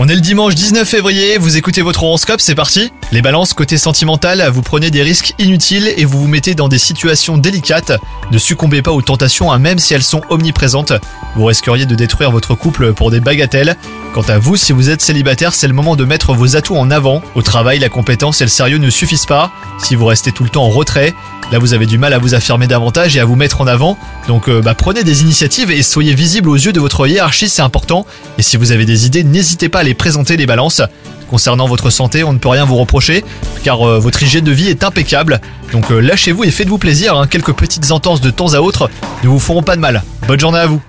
On est le dimanche 19 février, vous écoutez votre horoscope, c'est parti Les balances, côté sentimental, vous prenez des risques inutiles et vous vous mettez dans des situations délicates. Ne succombez pas aux tentations, hein, même si elles sont omniprésentes. Vous risqueriez de détruire votre couple pour des bagatelles. Quant à vous, si vous êtes célibataire, c'est le moment de mettre vos atouts en avant. Au travail, la compétence et le sérieux ne suffisent pas. Si vous restez tout le temps en retrait, là vous avez du mal à vous affirmer davantage et à vous mettre en avant. Donc euh, bah, prenez des initiatives et soyez visible aux yeux de votre hiérarchie, c'est important. Et si vous avez des idées, n'hésitez pas à les présenter les balances. Concernant votre santé, on ne peut rien vous reprocher, car euh, votre hygiène de vie est impeccable. Donc euh, lâchez-vous et faites-vous plaisir, hein. quelques petites entorses de temps à autre ne vous feront pas de mal. Bonne journée à vous